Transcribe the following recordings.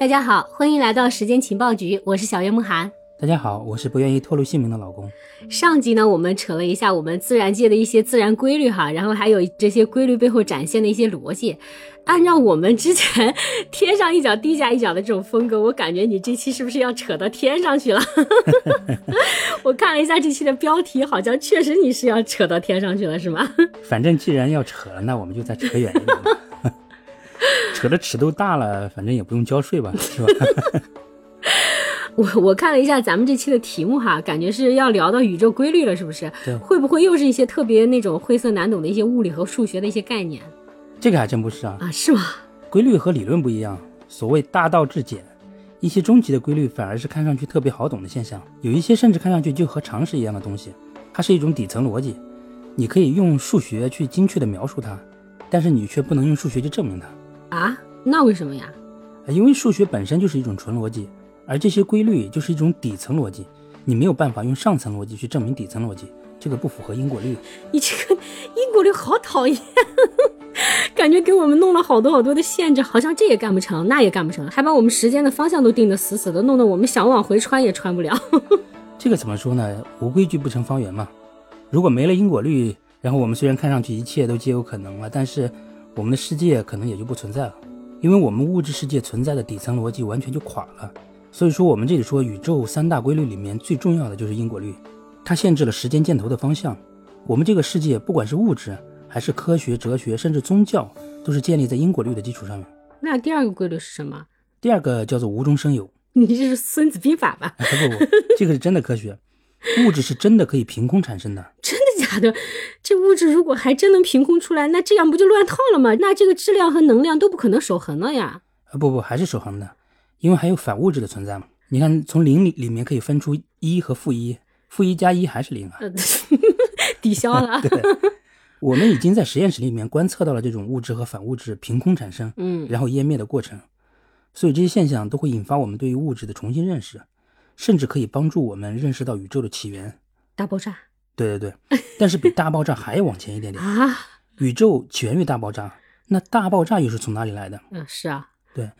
大家好，欢迎来到时间情报局，我是小月慕寒。大家好，我是不愿意透露姓名的老公。上集呢，我们扯了一下我们自然界的一些自然规律哈，然后还有这些规律背后展现的一些逻辑。按照我们之前天上一脚地下一脚的这种风格，我感觉你这期是不是要扯到天上去了？我看了一下这期的标题，好像确实你是要扯到天上去了，是吗？反正既然要扯了，那我们就再扯远一点吧。扯的尺度大了，反正也不用交税吧，是吧？我我看了一下咱们这期的题目哈，感觉是要聊到宇宙规律了，是不是？对会不会又是一些特别那种晦涩难懂的一些物理和数学的一些概念这个还真不是啊，啊？是吗？规律和理论不一样。所谓大道至简，一些终极的规律反而是看上去特别好懂的现象，有一些甚至看上去就和常识一样的东西，它是一种底层逻辑，你可以用数学去精确的描述它，但是你却不能用数学去证明它。啊？那为什么呀？因为数学本身就是一种纯逻辑，而这些规律就是一种底层逻辑，你没有办法用上层逻辑去证明底层逻辑，这个不符合因果律。你这个因果律好讨厌，感觉给我们弄了好多好多的限制，好像这也干不成，那也干不成，还把我们时间的方向都定得死死的，弄得我们想往回穿也穿不了。这个怎么说呢？无规矩不成方圆嘛。如果没了因果律，然后我们虽然看上去一切都皆有可能了，但是我们的世界可能也就不存在了，因为我们物质世界存在的底层逻辑完全就垮了。所以说，我们这里说宇宙三大规律里面最重要的就是因果律，它限制了时间箭头的方向。我们这个世界，不管是物质还是科学、哲学，甚至宗教，都是建立在因果律的基础上面。那第二个规律是什么？第二个叫做无中生有，你这是《孙子兵法》吧？不不不，这个是真的科学，物质是真的可以凭空产生的。真的假的？这物质如果还真能凭空出来，那这样不就乱套了吗？那这个质量和能量都不可能守恒了呀。啊不不，还是守恒的，因为还有反物质的存在嘛。你看，从零里里面可以分出一和负一，负一加一还是零啊。呃，抵消了。对，我们已经在实验室里面观测到了这种物质和反物质凭空产生，嗯，然后湮灭的过程。所以这些现象都会引发我们对于物质的重新认识，甚至可以帮助我们认识到宇宙的起源。大爆炸对对对，但是比大爆炸还要往前一点点，啊！宇宙起源于大爆炸，那大爆炸又是从哪里来的？嗯，是啊，对。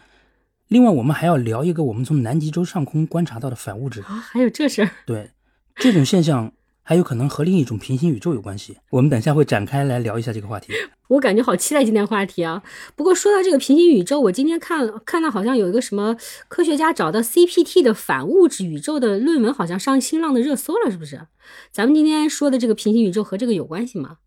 另外，我们还要聊一个我们从南极洲上空观察到的反物质。啊，还有这事儿。对，这种现象还有可能和另一种平行宇宙有关系。我们等一下会展开来聊一下这个话题。我感觉好期待今天话题啊！不过说到这个平行宇宙，我今天看看到好像有一个什么科学家找到 CPT 的反物质宇宙的论文，好像上新浪的热搜了，是不是？咱们今天说的这个平行宇宙和这个有关系吗？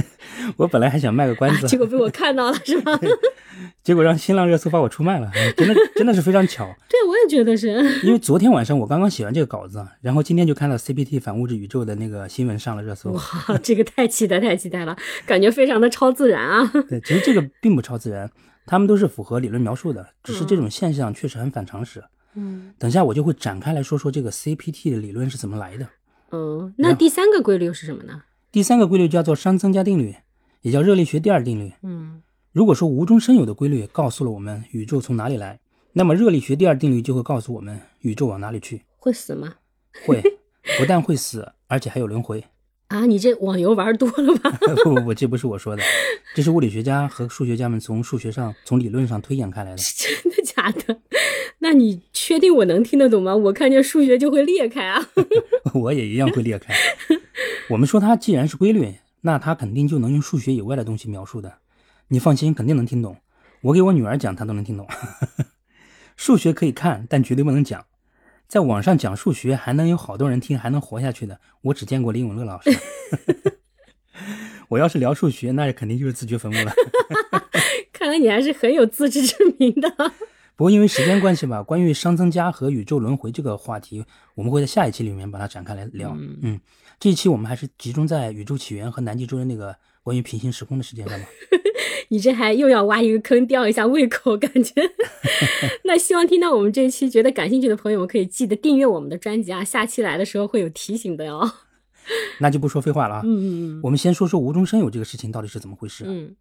我本来还想卖个关啊子，结果被我看到了，是吧？结果让新浪热搜把我出卖了，哎真的真的是非常巧。对，我也觉得是。因为昨天晚上我刚刚写完这个稿子，然后今天就看到 CPT 反物质宇宙的那个新闻上了热搜。哇，这个太期待，太期待了，感觉非常的超自然啊！对，其实这个并不超自然，他们都是符合理论描述的，只是这种现象确实很反常识。嗯等下我就会展开来说说这个 CPT 的理论是怎么来的。嗯，那第三个规律又是什么呢？第三个规律叫做熵增加定律，也叫热力学第二定律。嗯如果说无中生有的规律告诉了我们宇宙从哪里来，那么热力学第二定律就会告诉我们宇宙往哪里去。会死吗？会，不但会死，而且还有轮回。啊，你这网游玩多了吧？不不不，这不是我说的，这是物理学家和数学家们从数学上、从理论上推演开来的。真的假的？那你确定我能听得懂吗？我看见数学就会裂开啊！我也一样会裂开。我们说它既然是规律，那它肯定就能用数学以外的东西描述的。你放心，肯定能听懂。我给我女儿讲，她都能听懂。数学可以看，但绝对不能讲。在网上讲数学还能有好多人听，还能活下去的，我只见过李永乐老师。我要是聊数学，那肯定就是自掘坟墓了。看来你还是很有自知之明的。不过因为时间关系吧，关于熵增加和宇宙轮回这个话题，我们会在下一期里面把它展开来聊。嗯这一期我们还是集中在宇宙起源和南极洲的那个关于平行时空的事件上吧。你这还又要挖一个坑吊一下胃口，感觉。那希望听到我们这一期觉得感兴趣的朋友们，可以记得订阅我们的专辑啊，下期来的时候会有提醒的哦。那就不说废话了啊，嗯嗯我们先说说无中生有这个事情到底是怎么回事。嗯，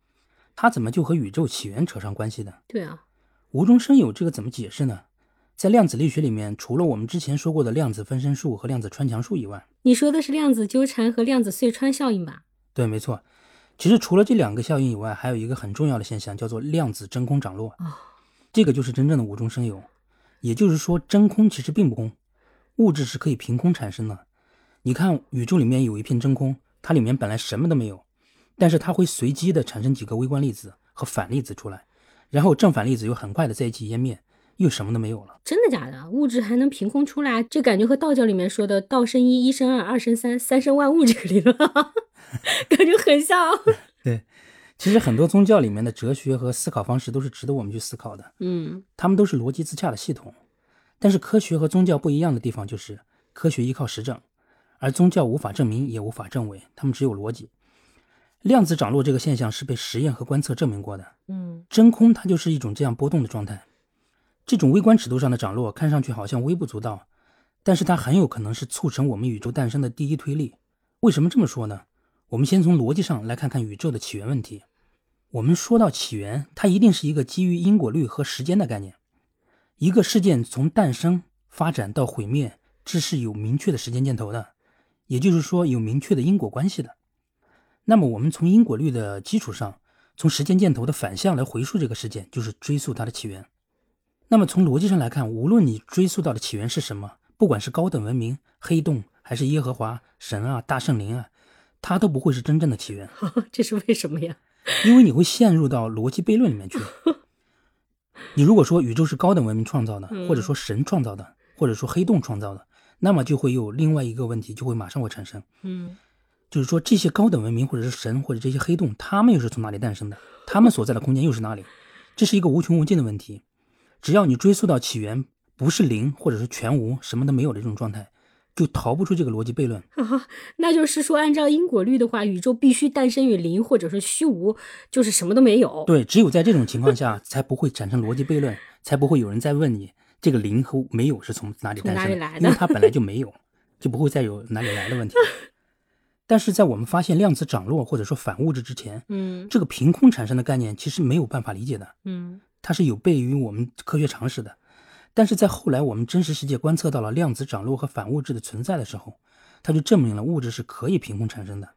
它怎么就和宇宙起源扯上关系的？对啊，无中生有这个怎么解释呢？在量子力学里面，除了我们之前说过的量子分身术和量子穿墙术以外，你说的是量子纠缠和量子隧穿效应吧？对，没错。其实除了这两个效应以外，还有一个很重要的现象，叫做量子真空涨落。哦这个就是真正的无中生有。也就是说，真空其实并不空，物质是可以凭空产生的。你看，宇宙里面有一片真空，它里面本来什么都没有，但是它会随机的产生几个微观粒子和反粒子出来，然后正反粒子又很快的在一起湮灭，又什么都没有了。真的假的？物质还能凭空出来？这感觉和道教里面说的“道生一，一生二，二生三，三生万物 ”这个理论，感觉很像。对，其实很多宗教里面的哲学和思考方式都是值得我们去思考的。嗯他们都是逻辑自洽的系统，但是科学和宗教不一样的地方就是，科学依靠实证，而宗教无法证明也无法证伪，他们只有逻辑。量子涨落这个现象是被实验和观测证明过的，嗯真空它就是一种这样波动的状态。这种微观尺度上的涨落看上去好像微不足道，但是它很有可能是促成我们宇宙诞生的第一推力。为什么这么说呢？我们先从逻辑上来看看宇宙的起源问题。我们说到起源，它一定是一个基于因果律和时间的概念。一个事件从诞生、发展到毁灭，这是有明确的时间箭头的，也就是说有明确的因果关系的。那么我们从因果律的基础上，从时间箭头的反向来回溯这个事件，就是追溯它的起源。那么从逻辑上来看，无论你追溯到的起源是什么，不管是高等文明、黑洞，还是耶和华、神啊、大圣灵啊，它都不会是真正的起源。这是为什么呀？因为你会陷入到逻辑悖论里面去。你如果说宇宙是高等文明创造的，嗯或者说神创造的，或者说黑洞创造的，那么就会有另外一个问题，就会马上会产生，嗯就是说这些高等文明或者是神或者这些黑洞，他们又是从哪里诞生的？他们所在的空间又是哪里？这是一个无穷无尽的问题。只要你追溯到起源不是零或者是全无，什么都没有的这种状态，就逃不出这个逻辑悖论。啊，那就是说，按照因果律的话，宇宙必须诞生于零或者是虚无，就是什么都没有。对，只有在这种情况下，才不会产生逻辑悖论，才不会有人再问你这个零和没有是从哪里从诞生哪里来的因为它本来就没有，就不会再有哪里来的问题。但是在我们发现量子涨落或者说反物质之前，嗯这个凭空产生的概念其实没有办法理解的，嗯它是有悖于我们科学常识的。但是在后来我们真实世界观测到了量子涨落和反物质的存在的时候，它就证明了物质是可以凭空产生的，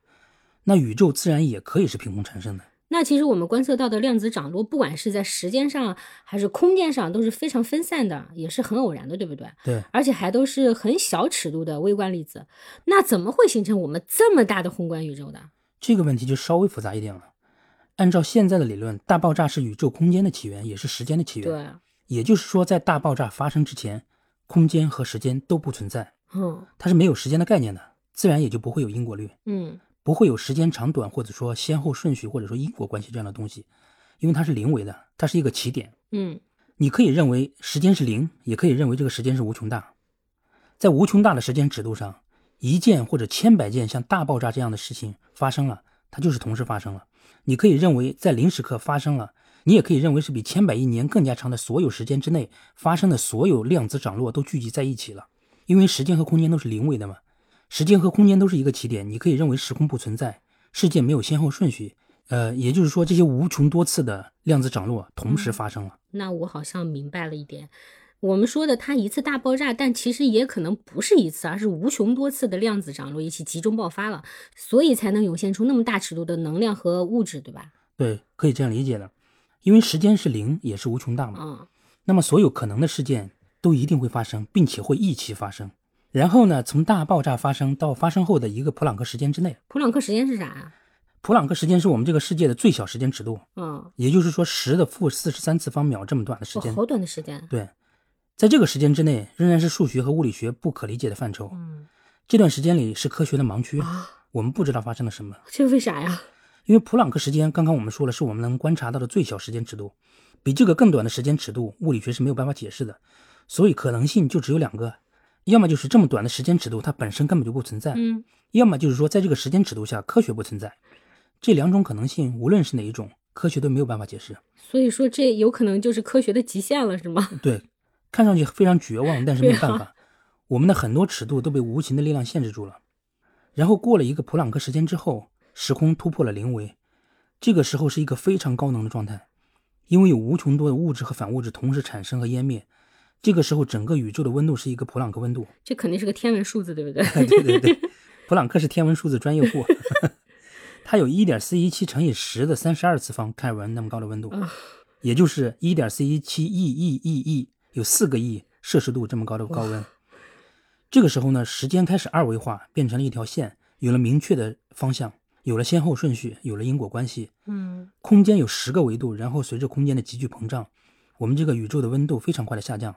那宇宙自然也可以是凭空产生的。那其实我们观测到的量子涨落，不管是在时间上还是空间上，都是非常分散的，也是很偶然的，对不对？对，而且还都是很小尺度的微观粒子。那怎么会形成我们这么大的宏观宇宙的？这个问题就稍微复杂一点了。按照现在的理论，大爆炸是宇宙空间的起源，也是时间的起源。对，也就是说，在大爆炸发生之前，空间和时间都不存在，嗯它是没有时间的概念的，自然也就不会有因果律，嗯不会有时间长短或者说先后顺序或者说因果关系这样的东西，因为它是零维的，它是一个起点。嗯你可以认为时间是零，也可以认为这个时间是无穷大。在无穷大的时间尺度上，一件或者千百件像大爆炸这样的事情发生了，它就是同时发生了。你可以认为在零时刻发生了，你也可以认为是比千百亿年更加长的所有时间之内发生的所有量子涨落都聚集在一起了。因为时间和空间都是零维的嘛，时间和空间都是一个起点，你可以认为时空不存在，世界没有先后顺序。呃，也就是说，这些无穷多次的量子涨落同时发生了。那我好像明白了一点。我们说的它一次大爆炸，但其实也可能不是一次，而是无穷多次的量子涨落一起集中爆发了，所以才能涌现出那么大尺度的能量和物质，对吧？对，可以这样理解的，因为时间是零，也是无穷大嘛。嗯那么所有可能的事件都一定会发生，并且会一起发生。然后呢，从大爆炸发生到发生后的一个普朗克时间之内，普朗克时间是啥呀？普朗克时间是我们这个世界的最小时间尺度，嗯，也就是说十的负四十三次方秒这么短的时哦，间。好短的时间。对，在这个时间之内，仍然是数学和物理学不可理解的范畴。嗯这段时间里是科学的盲区，啊，我们不知道发生了什么。这为啥呀？因为普朗克时间，刚刚我们说了，是我们能观察到的最小时间尺度，比这个更短的时间尺度，物理学是没有办法解释的，所以可能性就只有两个，要么就是这么短的时间尺度它本身根本就不存在，嗯要么就是说在这个时间尺度下科学不存在。这两种可能性，无论是哪一种，科学都没有办法解释。所以说这有可能就是科学的极限了，是吗？对，看上去非常绝望，但是没有办法，我们的很多尺度都被无形的力量限制住了。然后过了一个普朗克时间之后，时空突破了零维，这个时候是一个非常高能的状态，因为有无穷多的物质和反物质同时产生和湮灭。这个时候，整个宇宙的温度是一个普朗克温度。这肯定是个天文数字，对不对？对对对，普朗克是天文数字专业户，它有一点四一七乘以十的三十二次方开尔文那么高的温度，啊也就是一点四一七亿亿亿亿，有四个亿摄氏度这么高的高温。这个时候呢，时间开始二维化，变成了一条线，有了明确的方向，有了先后顺序，有了因果关系。嗯，空间有十个维度，然后随着空间的急剧膨胀，我们这个宇宙的温度非常快的下降，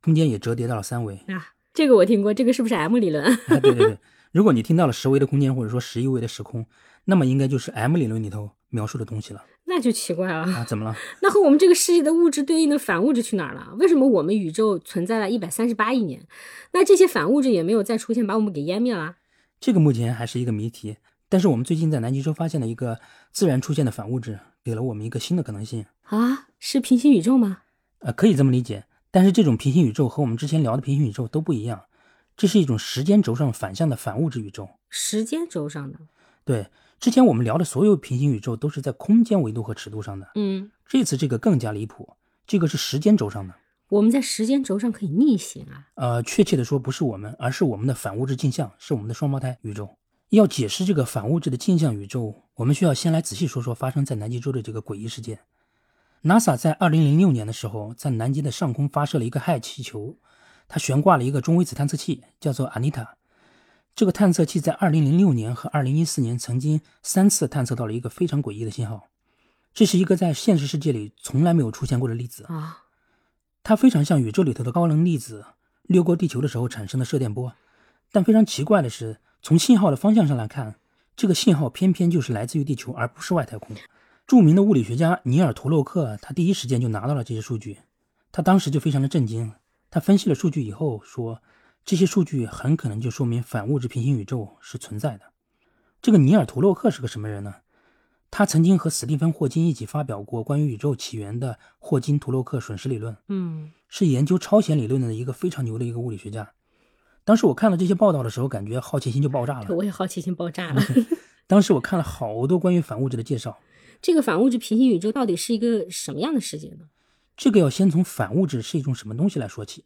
空间也折叠到了三维。啊，这个我听过，这个是不是 M 理论？啊，对对对，如果你听到了十维的空间或者说十一维的时空，那么应该就是 M 理论里头描述的东西了那就奇怪了。啊？怎么了？那和我们这个世界的物质对应的反物质去哪儿了？为什么我们宇宙存在了一百三十八亿年，那这些反物质也没有再出现，把我们给湮灭了？这个目前还是一个谜题。但是我们最近在南极洲发现了一个自然出现的反物质，给了我们一个新的可能性。啊，是平行宇宙吗？呃，可以这么理解。但是这种平行宇宙和我们之前聊的平行宇宙都不一样，这是一种时间轴上反向的反物质宇宙。时间轴上的。对，之前我们聊的所有平行宇宙都是在空间维度和尺度上的，嗯，这次这个更加离谱，这个是时间轴上的。我们在时间轴上可以逆行啊。呃，确切的说，不是我们，而是我们的反物质镜像，是我们的双胞胎宇宙。要解释这个反物质的镜像宇宙，我们需要先来仔细说说发生在南极洲的这个诡异事件。NASA 在2006年的时候，在南极的上空发射了一个氦气球，它悬挂了一个中微子探测器，叫做 Anita。这个探测器在2006年和2014年曾经三次探测到了一个非常诡异的信号，这是一个在现实世界里从来没有出现过的粒子。啊，它非常像宇宙里头的高能粒子掠过地球的时候产生的射电波，但非常奇怪的是，从信号的方向上来看，这个信号偏偏就是来自于地球，而不是外太空。著名的物理学家尼尔·图洛克，他第一时间就拿到了这些数据，他当时就非常的震惊。他分析了数据以后说，这些数据很可能就说明反物质平行宇宙是存在的。这个尼尔·图洛克是个什么人呢？他曾经和史蒂芬·霍金一起发表过关于宇宙起源的霍金图洛克损失理论。嗯，是研究超弦理论的一个非常牛的一个物理学家。当时我看了这些报道的时候，感觉好奇心就爆炸了。我也好奇心爆炸了。当时我看了好多关于反物质的介绍，这个反物质平行宇宙到底是一个什么样的世界呢？这个要先从反物质是一种什么东西来说起。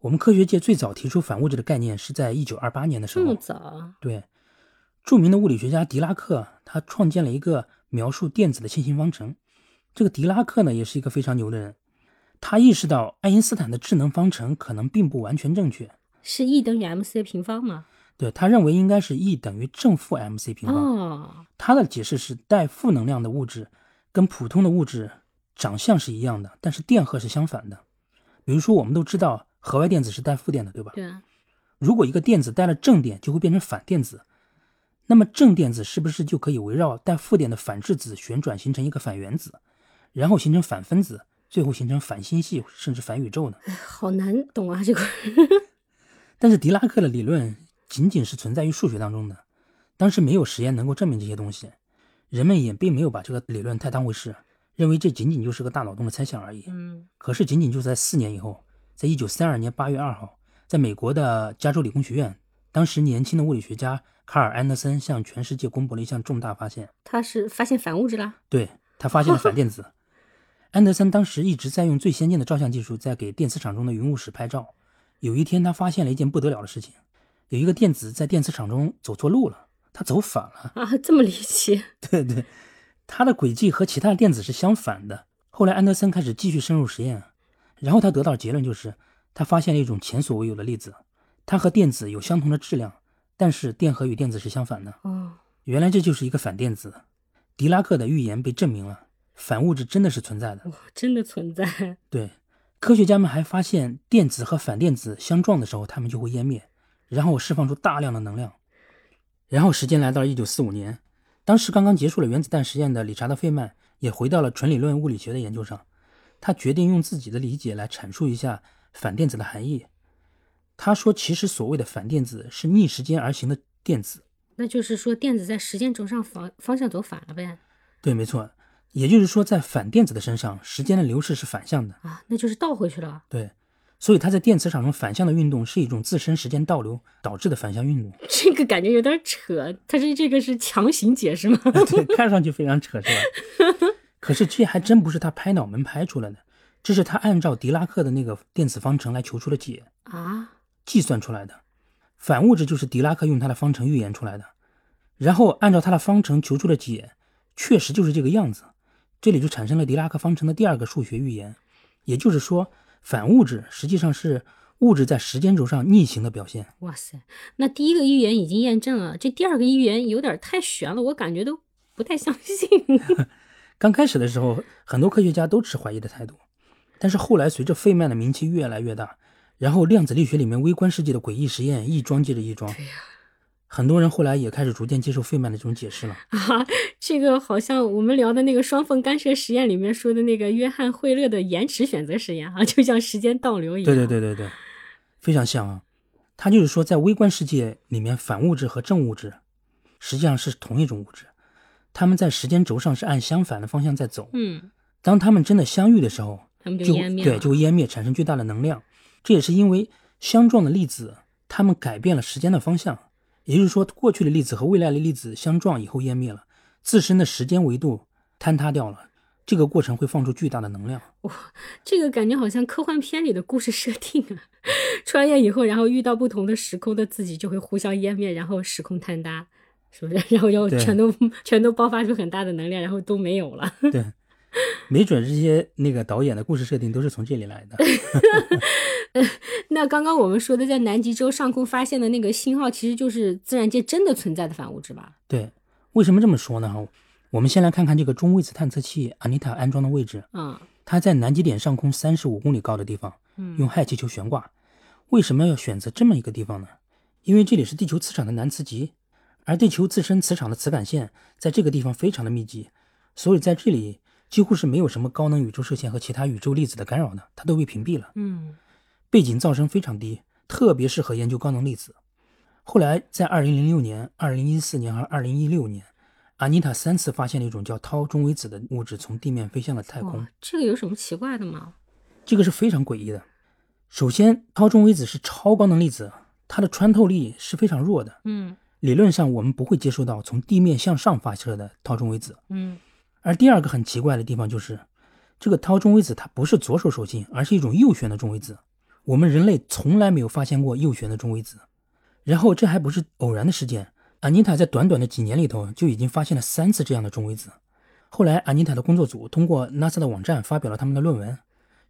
我们科学界最早提出反物质的概念是在一九二八年的时候这么，早啊？对，著名的物理学家狄拉克他创建了一个描述电子的线性方程。这个狄拉克呢，也是一个非常牛的人，他意识到爱因斯坦的智能方程可能并不完全正确。是 E 等于 mc 平方吗？对他认为应该是 E 等于正负 mc 平方。哦，他的解释是带负能量的物质跟普通的物质长相是一样的，但是电荷是相反的。比如说，我们都知道核外电子是带负电的，对吧？对啊，如果一个电子带了正电，就会变成反电子。那么正电子是不是就可以围绕带负电的反质子旋转，形成一个反原子，然后形成反分子，最后形成反星系甚至反宇宙呢？好难懂啊，这个。但是狄拉克的理论仅仅是存在于数学当中的，当时没有实验能够证明这些东西，人们也并没有把这个理论太当回事，认为这仅仅就是个大脑洞的猜想而已。嗯，可是仅仅就在四年以后，在一九三二年八月二号，在美国的加州理工学院，当时年轻的物理学家卡尔安德森向全世界公布了一项重大发现，他是发现反物质啦？对他发现了反电子。安德森当时一直在用最先进的照相技术在给电磁场中的云雾室拍照。有一天，他发现了一件不得了的事情：有一个电子在电磁场中走错路了，他走反了。啊，这么离奇？对 对，它的轨迹和其他的电子是相反的。后来，安德森开始继续深入实验，然后他得到的结论就是，他发现了一种前所未有的粒子，它和电子有相同的质量，但是电荷与电子是相反的。哦，原来这就是一个反电子。狄拉克的预言被证明了，反物质真的是存在的。哇，真的存在。对，科学家们还发现，电子和反电子相撞的时候，它们就会湮灭，然后释放出大量的能量。然后时间来到了一九四五年，当时刚刚结束了原子弹实验的理查德·费曼也回到了纯理论物理学的研究上，他决定用自己的理解来阐述一下反电子的含义。他说，其实所谓的反电子是逆时间而行的电子。那就是说，电子在时间轴上方方向走反了呗？对，没错。也就是说，在反电子的身上，时间的流逝是反向的。啊，那就是倒回去了。对，所以它在电磁场中反向的运动是一种自身时间倒流导致的反向运动。这个感觉有点扯，它是这个是强行解释吗？对，看上去非常扯，是吧？可是这还真不是他拍脑门拍出来的，这是他按照狄拉克的那个电子方程来求出的解，啊，计算出来的。反物质就是狄拉克用他的方程预言出来的，然后按照他的方程求出的解，确实就是这个样子。这里就产生了狄拉克方程的第二个数学预言，也就是说，反物质实际上是物质在时间轴上逆行的表现。哇塞，那第一个预言已经验证了，这第二个预言有点太悬了，我感觉都不太相信。刚开始的时候，很多科学家都持怀疑的态度，但是后来随着费曼的名气越来越大，然后量子力学里面微观世界的诡异实验一桩接着一桩，很多人后来也开始逐渐接受费曼的这种解释了。啊，这个好像我们聊的那个双缝干涉实验里面说的那个约翰惠勒的延迟选择实验啊，就像时间倒流一样。对对对对对，非常像啊。他就是说，在微观世界里面，反物质和正物质实际上是同一种物质，它们在时间轴上是按相反的方向在走。嗯，当它们真的相遇的时候，他们就就对湮灭了。就湮灭，产生巨大的能量。这也是因为相撞的粒子，它们改变了时间的方向，也就是说，过去的粒子和未来的粒子相撞以后湮灭了，自身的时间维度坍塌掉了。这个过程会放出巨大的能量。哇这个感觉好像科幻片里的故事设定啊，穿越以后，然后遇到不同的时空的自己就会互相湮灭，然后时空坍塌，是不是？然后要全都全都爆发出很大的能量，然后都没有了。对，没准这些那个导演的故事设定都是从这里来的。那刚刚我们说的在南极洲上空发现的那个信号，其实就是自然界真的存在的反物质吧？对，为什么这么说呢？我们先来看看这个中位子探测器阿妮塔安装的位置，嗯它在南极点上空三十五公里高的地方，嗯用氦气球悬挂。为什么要选择这么一个地方呢？因为这里是地球磁场的南磁极，而地球自身磁场的磁感线在这个地方非常的密集，所以在这里几乎是没有什么高能宇宙射线和其他宇宙粒子的干扰的，它都被屏蔽了。嗯背景噪声非常低，特别适合研究高能粒子。后来在2006年、2014年和2016年，阿妮塔三次发现了一种叫涛中微子的物质从地面飞向了太空，，这个有什么奇怪的吗？这个是非常诡异的。首先，涛中微子是超高能粒子，它的穿透力是非常弱的，嗯理论上我们不会接收到从地面向上发射的涛中微子。嗯而第二个很奇怪的地方就是，这个掏中微子它不是左手手性，而是一种右旋的中微子。我们人类从来没有发现过右旋的中微子。然后这还不是偶然的事件，安妮塔在短短的几年里头就已经发现了三次这样的中微子。后来，安妮塔的工作组通过 NASA 的网站发表了他们的论文，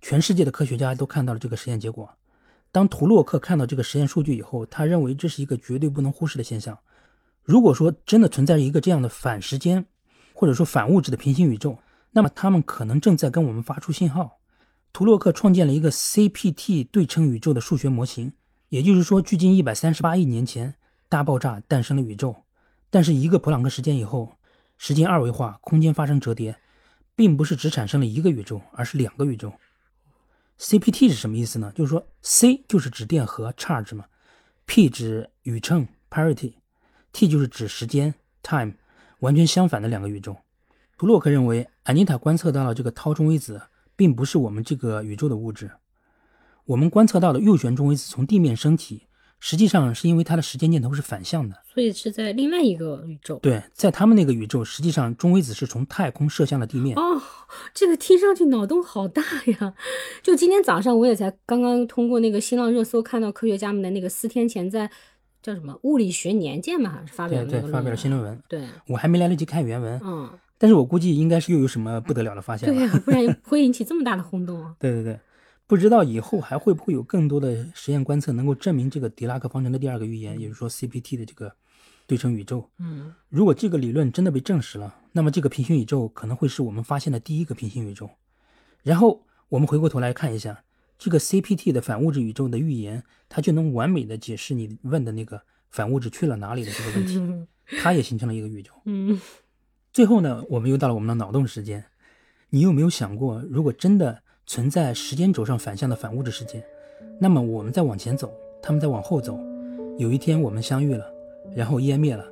全世界的科学家都看到了这个实验结果。当图洛克看到这个实验数据以后，他认为这是一个绝对不能忽视的现象。如果说真的存在一个这样的反时间或者说反物质的平行宇宙，那么他们可能正在跟我们发出信号。图洛克创建了一个 CPT 对称宇宙的数学模型，也就是说，距今一百三十八亿年前，大爆炸诞生了宇宙。但是一个普朗克时间以后，时间二维化，空间发生折叠，并不是只产生了一个宇宙，而是两个宇宙。CPT 是什么意思呢？就是说，C 就是指电荷 charge 嘛，P 指宇称 parity，T 就是指时间 time，完全相反的两个宇宙。图洛克认为，安妮塔观测到了这个涛中微子，并不是我们这个宇宙的物质。我们观测到的右旋中微子从地面升起，实际上是因为它的时间箭头是反向的。所以是在另外一个宇宙。对，在他们那个宇宙，实际上中微子是从太空射向了地面。哦，这个听上去脑洞好大呀！就今天早上我也才刚刚通过那个新浪热搜看到科学家们的那个四天前在叫什么《物理学年鉴》嘛发表的那个，对对发表了新论文。对，我还没来得及看原文，嗯，但是我估计应该是又有什么不得了的发现了。对呀、不然不会引起这么大的轰动啊。对对对，不知道以后还会不会有更多的实验观测能够证明这个狄拉克方程的第二个预言，也就是说 CPT 的这个对称宇宙。嗯，如果这个理论真的被证实了，那么这个平行宇宙可能会是我们发现的第一个平行宇宙。然后我们回过头来看一下这个 CPT 的反物质宇宙的预言，它就能完美的解释你问的那个反物质去了哪里的这个问题，它也形成了一个宇宙。嗯，最后呢，我们又到了我们的脑洞时间。你有没有想过，如果真的存在时间轴上反向的反物质世界，那么我们在往前走，他们在往后走，有一天我们相遇了，然后湮灭了，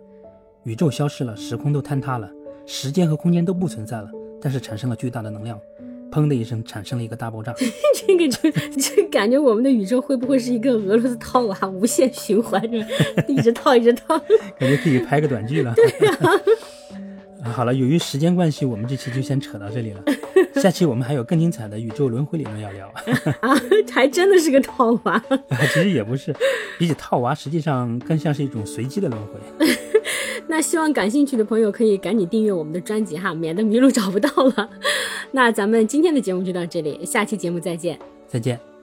宇宙消失了，时空都坍塌了，时间和空间都不存在了，但是产生了巨大的能量，砰的一声产生了一个大爆炸。这个就就感觉我们的宇宙会不会是一个俄罗斯套娃无限循环，是吧一直套一直套。感觉可以拍个短剧了。对呀好了，由于时间关系，我们这期就先扯到这里了。下期我们还有更精彩的宇宙轮回理论要聊。啊，还真的是个套娃。其实也不是，比起套娃，实际上更像是一种随机的轮回。那希望感兴趣的朋友可以赶紧订阅我们的专辑哈，免得迷路找不到了。那咱们今天的节目就到这里，下期节目再见。再见。